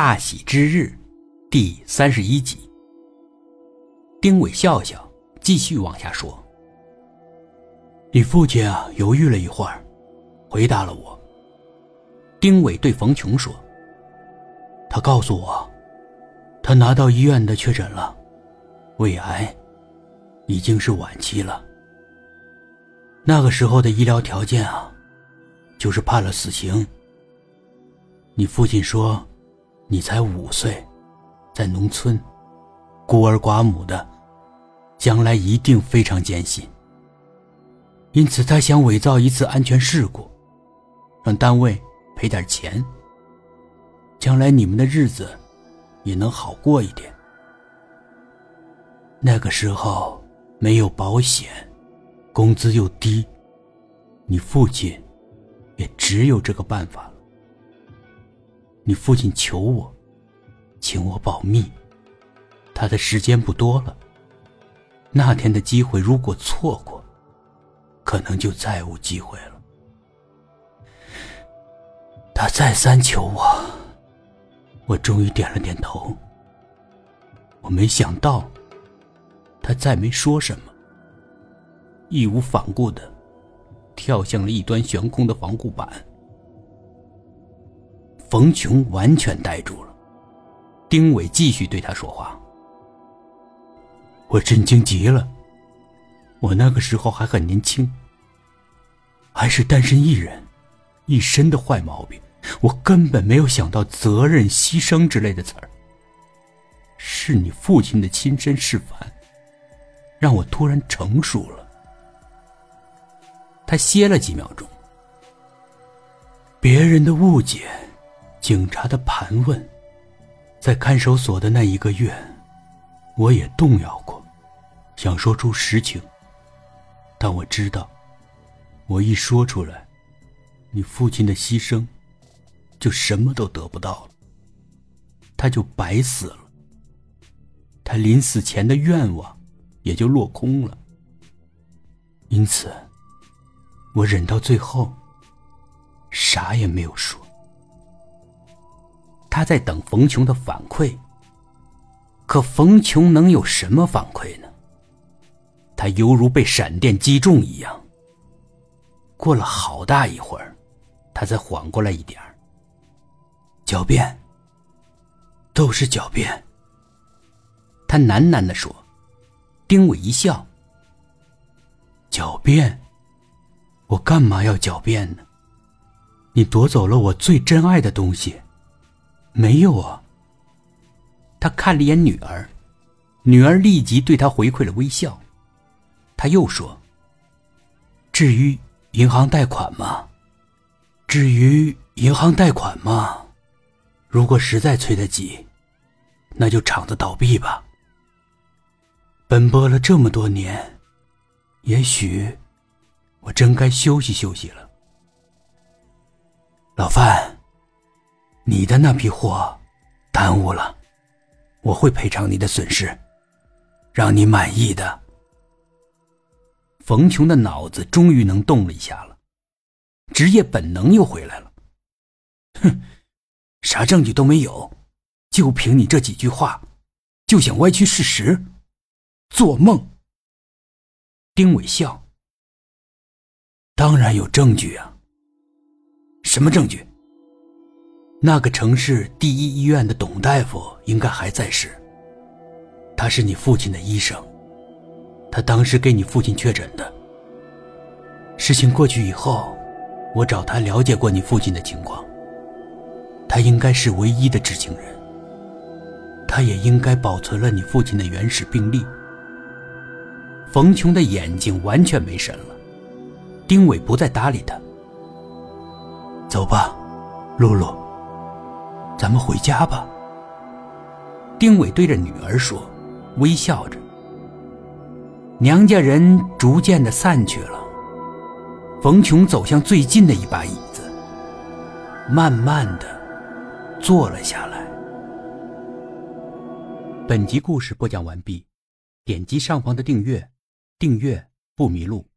大喜之日，第三十一集。丁伟笑笑，继续往下说：“你父亲啊，犹豫了一会儿，回答了我。”丁伟对冯琼说：“他告诉我，他拿到医院的确诊了，胃癌，已经是晚期了。那个时候的医疗条件啊，就是判了死刑。你父亲说，你才五岁，在农村，孤儿寡母的，将来一定非常艰辛。因此，他想伪造一次安全事故，让单位。”赔点钱，将来你们的日子也能好过一点。那个时候没有保险，工资又低，你父亲也只有这个办法了。你父亲求我，请我保密，他的时间不多了。那天的机会如果错过，可能就再无机会了。他再三求我，我终于点了点头。我没想到，他再没说什么，义无反顾的跳向了一端悬空的防护板。冯琼完全呆住了。丁伟继续对他说话：“我震惊极了。我那个时候还很年轻，还是单身一人，一身的坏毛病。”我根本没有想到责任、牺牲之类的词儿。是你父亲的亲身示范，让我突然成熟了。他歇了几秒钟。别人的误解，警察的盘问，在看守所的那一个月，我也动摇过，想说出实情。但我知道，我一说出来，你父亲的牺牲。就什么都得不到了，他就白死了。他临死前的愿望也就落空了。因此，我忍到最后，啥也没有说。他在等冯琼的反馈，可冯琼能有什么反馈呢？他犹如被闪电击中一样。过了好大一会儿，他才缓过来一点儿。狡辩，都是狡辩。他喃喃的说：“丁伟一笑，狡辩，我干嘛要狡辩呢？你夺走了我最珍爱的东西，没有啊？”他看了一眼女儿，女儿立即对他回馈了微笑。他又说：“至于银行贷款吗？至于银行贷款吗？”如果实在催得急，那就厂子倒闭吧。奔波了这么多年，也许我真该休息休息了。老范，你的那批货耽误了，我会赔偿你的损失，让你满意的。冯琼的脑子终于能动了一下了，职业本能又回来了。哼！啥证据都没有，就凭你这几句话，就想歪曲事实，做梦！丁伟笑。当然有证据啊。什么证据？那个城市第一医院的董大夫应该还在世。他是你父亲的医生，他当时给你父亲确诊的。事情过去以后，我找他了解过你父亲的情况。他应该是唯一的知情人，他也应该保存了你父亲的原始病历。冯琼的眼睛完全没神了，丁伟不再搭理他。走吧，露露，咱们回家吧。丁伟对着女儿说，微笑着。娘家人逐渐的散去了，冯琼走向最近的一把椅子，慢慢的。坐了下来。本集故事播讲完毕，点击上方的订阅，订阅不迷路。